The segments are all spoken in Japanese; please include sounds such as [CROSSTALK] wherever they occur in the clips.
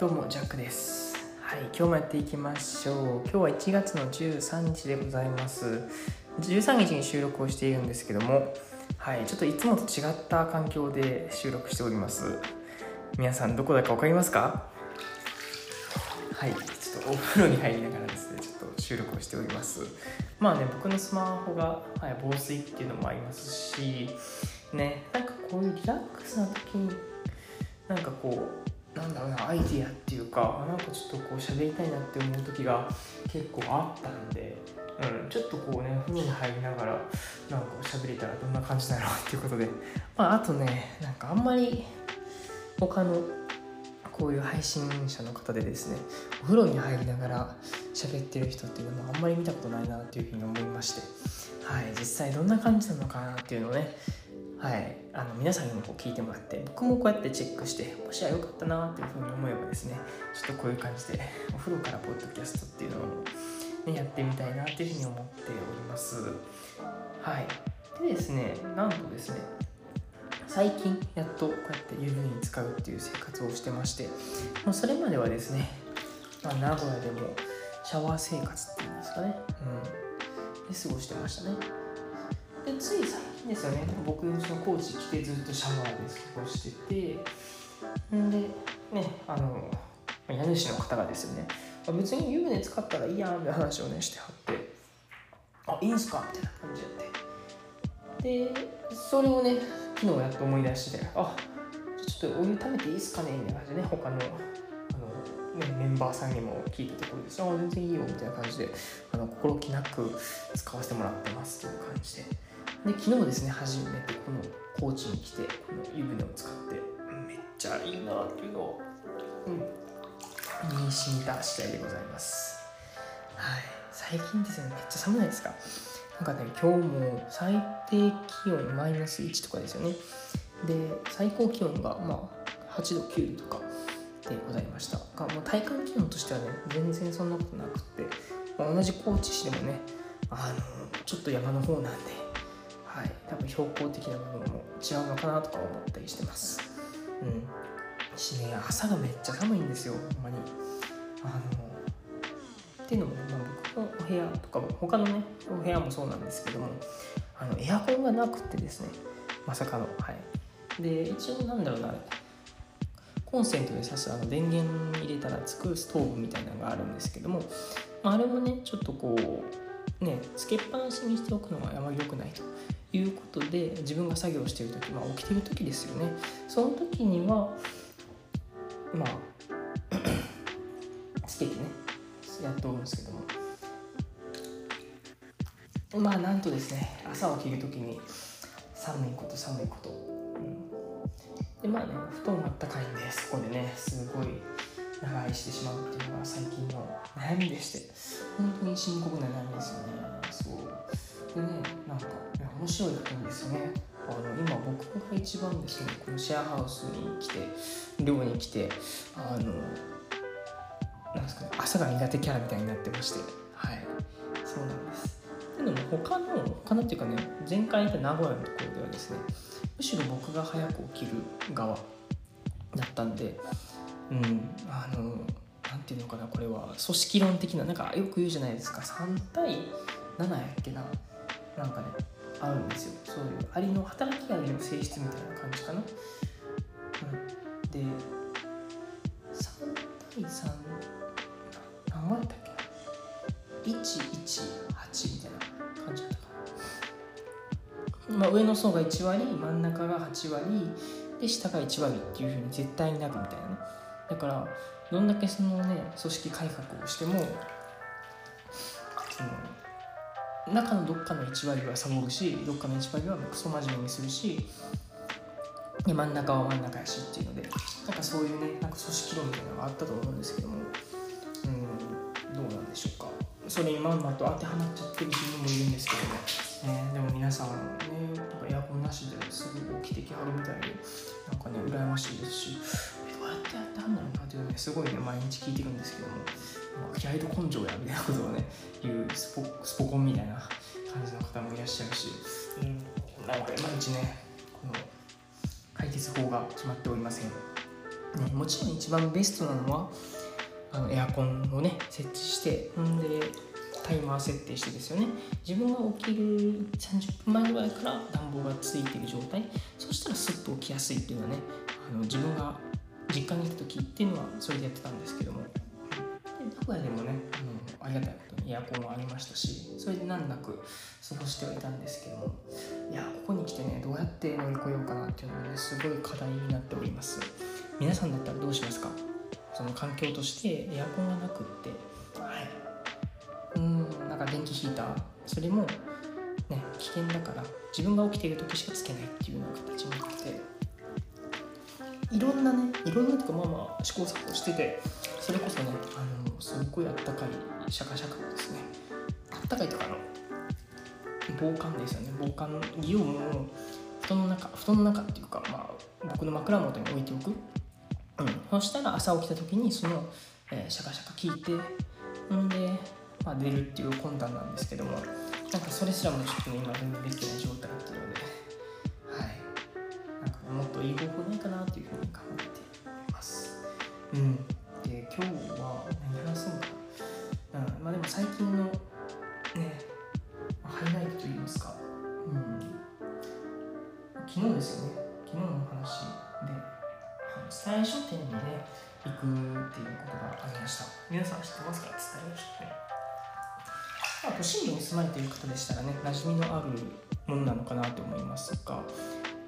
どうもジャックです。はい今日もやっていきましょう。今日は1月の13日でございます。13日に収録をしているんですけどもはいちょっといつもと違った環境で収録しております。皆さんどこだか分かりますか？はいちょっとお風呂に入りながらですねちょっと収録をしております。まあね僕のスマホが、はい、防水っていうのもありますしねなんかこういうリラックスな時になんかこうなんだろうなアイディアっていうかなんかちょっとこう喋りたいなって思う時が結構あったんで、うん、ちょっとこうね風呂に入りながらなんか喋れたらどんな感じだろうっていうことで。まああとねなんかあんまり他のこういう配信者の方でですねお風呂に入りながら喋ってる人っていうのもあんまり見たことないなっていうふうに思いまして。はい実際どんな感じなのかなっていうのをねはい、あの皆さんにもこう聞いてもらって僕もこうやってチェックしてもしは良かったなっていうふうに思えばですねちょっとこういう感じでお風呂からポッドキャストっていうのを、ね、やってみたいなっていうふうに思っております。はい。でですねなんとですね最近やっとこうやって湯船に使うっていう生活をしてましてもうそれまではですね、まあ、名古屋でもシャワー生活っていうんですかね、うん、で過ごしてましたね。でつい最ですよね。僕その高知来てずっとシャワーで過ごしてて。んでねあの家主の方がですよね。別に湯船使ったらいいやんって話をねしてはって。あいいんすかみたいな感じやって。でそれをね昨日やっと思い出してあちょっとお湯食べていいっすかね？みたいな感じでね他のあの、ね、メンバーさんにも聞いたところですあ全然いいよみたいな感じであの心気なく使わせてもらってますという感じで。で昨日ですね初めてこの高知に来てこの湯船を使ってめっちゃいいなっていうのを、うん、身に染みた次第でございます。はい。最近ですね。めっちゃ寒いですか？なんかね今日も最低気温マイナス1とかですよね。で最高気温がまあ8度9度とかでございました。が、まあ、体感気温としてはね全然そんなことなくって、まあ、同じ高知市でもねあのちょっと山の方なんではい、多分標高的な部分も違うのかなとか思ったりしてます。うん。しね、朝がめっちゃ寒いんですよ、ほんまに。あの、っていうのも、ねまあ、僕のお部屋とかも、他のね、お部屋もそうなんですけども、あのエアコンがなくてですね、まさかの。はい。で、一応なんだろうな、コンセントで挿すあの電源入れたらつくストーブみたいなのがあるんですけども、まあ、あれもね、ちょっとこう、ね、つけっぱなしにしておくのはあまり良くないということで自分が作業してる時、まあ、起きてる時ですよね。その時にはまあつけてねやっておるんですけども。まあなんとですね朝起きる時に寒いこと寒いこと、うん、でまあね布団あったかいんでそこでねすごい長居してしまうっていうのが最近の悩みでして。本当に深刻な悩みですよね。そうでねなんか面白いことにですね。あの今僕が一番ですねこのシェアハウスに来て寮に来てあのなんですかね朝が苦手キャラみたいになってまして。はい。そうなんです。でも他の他のっていうかね前回いた名古屋のところではですねむしろ僕が早く起きる側だったんでうんあのなんていうのかなこれは組織論的ななんかよく言うじゃないですか。3対7やっけな。なんかねあるんですよ。そういうアリの働きアリの性質みたいな感じかな、うん、で3対3何割だっけ118みたいな感じだったかな、まあ、上の層が1割真ん中が8割で下が1割っていうふうに絶対になるみたいなね。だからどんだけそのね組織改革をしてもその中のどっかの1割はサボるしどっかの1割はクソ真面目にするしで真ん中は真ん中やしっていうのでなんかそういうねなんか組織論みたいなのがあったと思うんですけどもうんどうなんでしょうか。それにまんまと当てはまっちゃってる自分もいるんですけどね、ね、でも皆さんねなんかエアコンなしですぐ起きてきはるみたいでなんかね羨ましいですしってやってはんだろうなっていうのすごいね毎日聞いてるんですけども気合と根性やみたいなことをね言うスポスポコンみたいな感じの方もいらっしゃるし、うん、なんか毎日ねこの解決法が決まっておりませんね、もちろん一番ベストなのはあのエアコンをね設置してほんでタイマー設定してですよね。自分が起きる30分前ぐらいから暖房がついてる状態そしたらスッと起きやすいっていうのはねあの自分が実家にいた時っていうのはそれでやってたんですけども。名古屋でもねあのありがたいことにエアコンはありましたしそれで難なく過ごしてはいたんですけども。いやここに来てねどうやって乗り越えようかなっていうのがねすごい課題になっております。皆さんだったらどうしますか？その環境としてエアコンがなくって。はい。うんなんか電気ヒーター。それもね危険だから自分が起きている時しかつけないっていうような形になっていろんなねいろんなとかまあまあ試行錯誤しててそれこそねあのすっごいあったかいシャカシャカのですね。あったかいとかの防寒ですよね。防寒着をも布団の中布団の中っていうか、まあ、僕の枕元に置いておく、うん、そしたら朝起きた時にその、えー、シャカシャカ効いてんで、まあ、出るっていう魂胆なんですけどもなんかそれすらもちょっと、ね、今全然できない状態っていうので。もっといい方法ないかなっていうふうに考えています。うん。で今日は何話そうか、うん、まあでも最近のねハイライトといいますか、うん、昨日ですよね。昨日の話で伝え書店にね行くっていうことがありました。皆さん知ってますか？伝え書店まあ、都心部に住まれている方でしたらね馴染みのあるものなのかなと思いますが、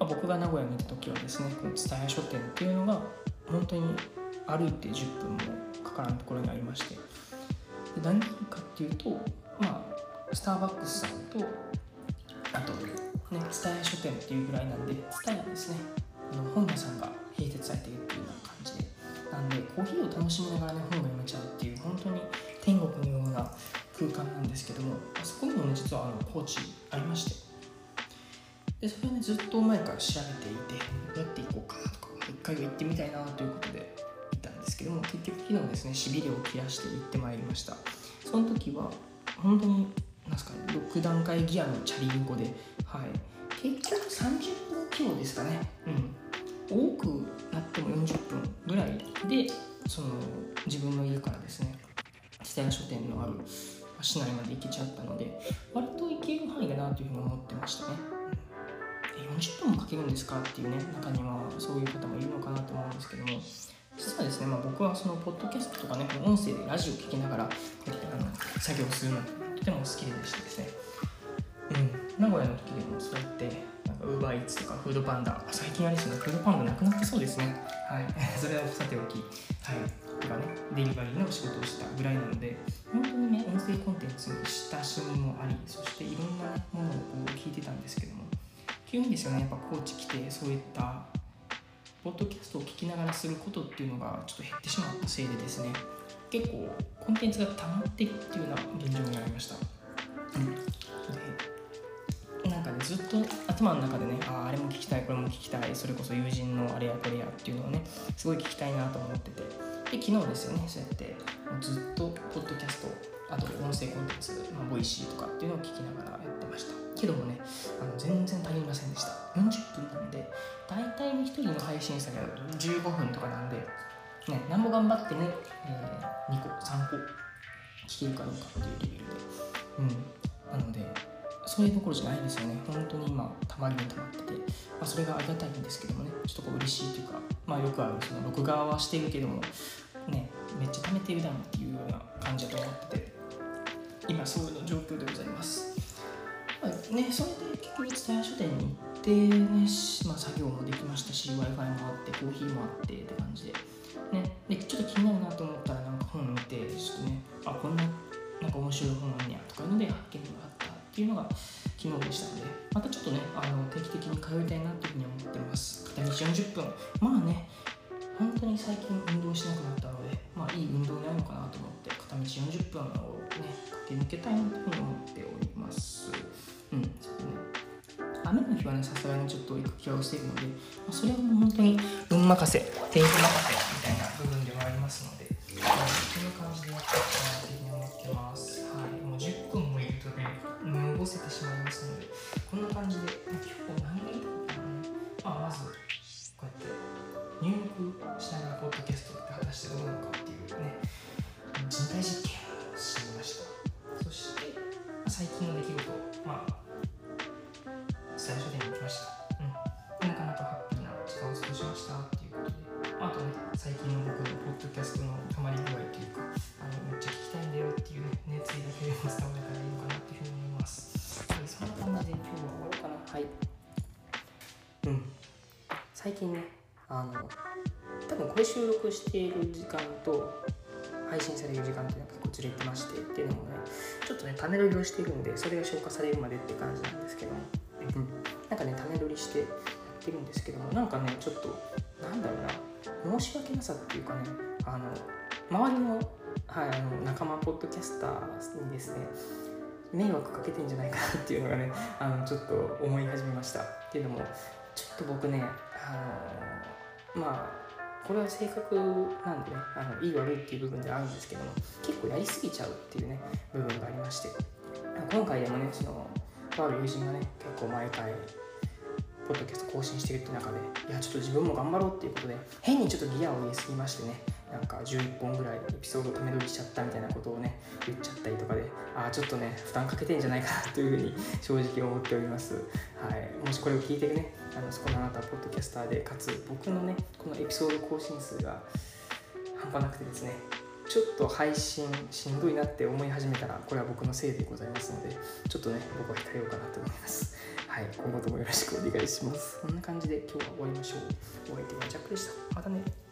まあ、僕が名古屋にいた時はですねこの蔦屋書店っていうのが本当に歩いて10分もかからんところにありまして。で何かっていうとまあスターバックスさんとあとね蔦屋書店っていうぐらいなんで蔦屋ですね。あの本屋さんが併設されているっていうような感じで。なんでコーヒーを楽しみながらね本が読めちゃうっていう本当に天国のような空間なんですけどもあそこにもね実はあのコーチありまして。でそれをねずっと前から調べていてどうやって行こうかなとか一回は行ってみたいなということで行ったんですけども結局昨日ですねしびれを切らして行ってまいりました。その時は本当になんすかね6段階ギアのチャリンコではい。結局30分強ですかね。うん。多くなっても40分ぐらいでその自分の家からですね蔦屋書店のある市内まで行けちゃったので割と行ける範囲だなというふうに思ってましたね、40分もかけるんですかっていうね中にはそういう方もいるのかなと思うんですけども。実はですね、まあ、僕はそのポッドキャストとかね音声でラジオを聞きながらあの作業するのとても好きでしてですね、うん、名古屋の時でもそうやってウーバーイーツとかフードパンダ最近あれですねフードパンダなくなってそうですね。はい。[LAUGHS] それはさておきはい。がねデリバリーの仕事をしたぐらいなので本当にね音声コンテンツに親しみもありそしていろんなものをこう聞いてたんですけども。急にですよねやっぱコーチ来てそういったポッドキャストを聞きながらすることっていうのがちょっと減ってしまったせいでですね結構コンテンツが溜まっているっていうような現状になりました、うん、でなんかねずっと頭の中でねああれも聞きたいこれも聞きたいそれこそ友人のあれやこれやっていうのをねすごい聞きたいなと思ってて。で昨日ですよねそうやってずっとポッドキャストあと音声コンテンツ、まあ、 Voicy とかっていうのを聞きながらやってました。けどもねあの全然足りませんでした。40分なんで大体1人の配信者が15分とかなんでね何も頑張ってね、えー、2個3個聞けるかどうかっていうレベルで。うん。なのでそういうところじゃないんですよね。本当に今たまりにたまってて、まあ、それがありがたいんですけどもねちょっとこう嬉しいというかまあよくあるその録画はしてるけどもねめっちゃ貯めてるだろうっていうような感じだと思ってて今そういうの状況でございます、ねそれで結局蔦屋書店に行ってね、まあ、作業もできましたし w i f i もあってコーヒーもあってって感じで。ねでちょっと気になるなと思ったらなんか本見てちょっとねあこんななんか面白い本あんねやとかいうので発見があったっていうのが昨日でしたのでまたちょっとねあの定期的に通いたいなというふうに思ってます。片道40分。まあね本当に最近運動しなくなったのでまあいい運動になるのかなと思って片道40分をね駆け抜けたいなというふうに思っております。はねさすがにちょっと行く気はしているので、まあ、それはもう本当に運任せ天気任せみたいな部分ではありますので、まあ、そういう感じでやっていきたいなというふうに思ってます。はいもう10分もいるとね見ぼせてしまいますのでこんな感じで今日何がいいかなあまずこうやって入浴しながらポッドキャストって果たしてどうなのかっていうね最近ねあの多分これ収録している時間と配信される時間っていうのが結構ずれてましてっていうのもねちょっとね種取りをしているんでそれが消化されるまでって感じなんですけども、うん、なんかね種取りしてやってるんですけどもなんかねちょっとなんだろうな申し訳なさっていうかねあの周りの,、はい、あの仲間ポッドキャスターにですね迷惑かけてんじゃないかなっていうのがねあのちょっと思い始めました。っていうのもちょっと僕ねあのまあこれは性格なんでねあのいい悪いっていう部分ではあるんですけども結構やりすぎちゃうっていうね部分がありまして今回でもねそのとある友人がね結構毎回ポッドキャスト更新してるって中でいやちょっと自分も頑張ろうっていうことで変にちょっとギアを入れすぎましてねなんか11本ぐらいエピソード止め撮りしちゃったみたいなことをね言っちゃったりとかでああちょっとね負担かけてんじゃないかなというふうに [LAUGHS] 正直思っております。はい。もしこれを聞いてるねあのそこのあなたポッドキャスターでかつ僕のねこのエピソード更新数が半端なくてですねちょっと配信しんどいなって思い始めたらこれは僕のせいでございますのでちょっとね僕は控えようかなと思います。はい。今後ともよろしくお願いします。こんな感じで今日は終わりましょう。お相手はジャックでした。またね。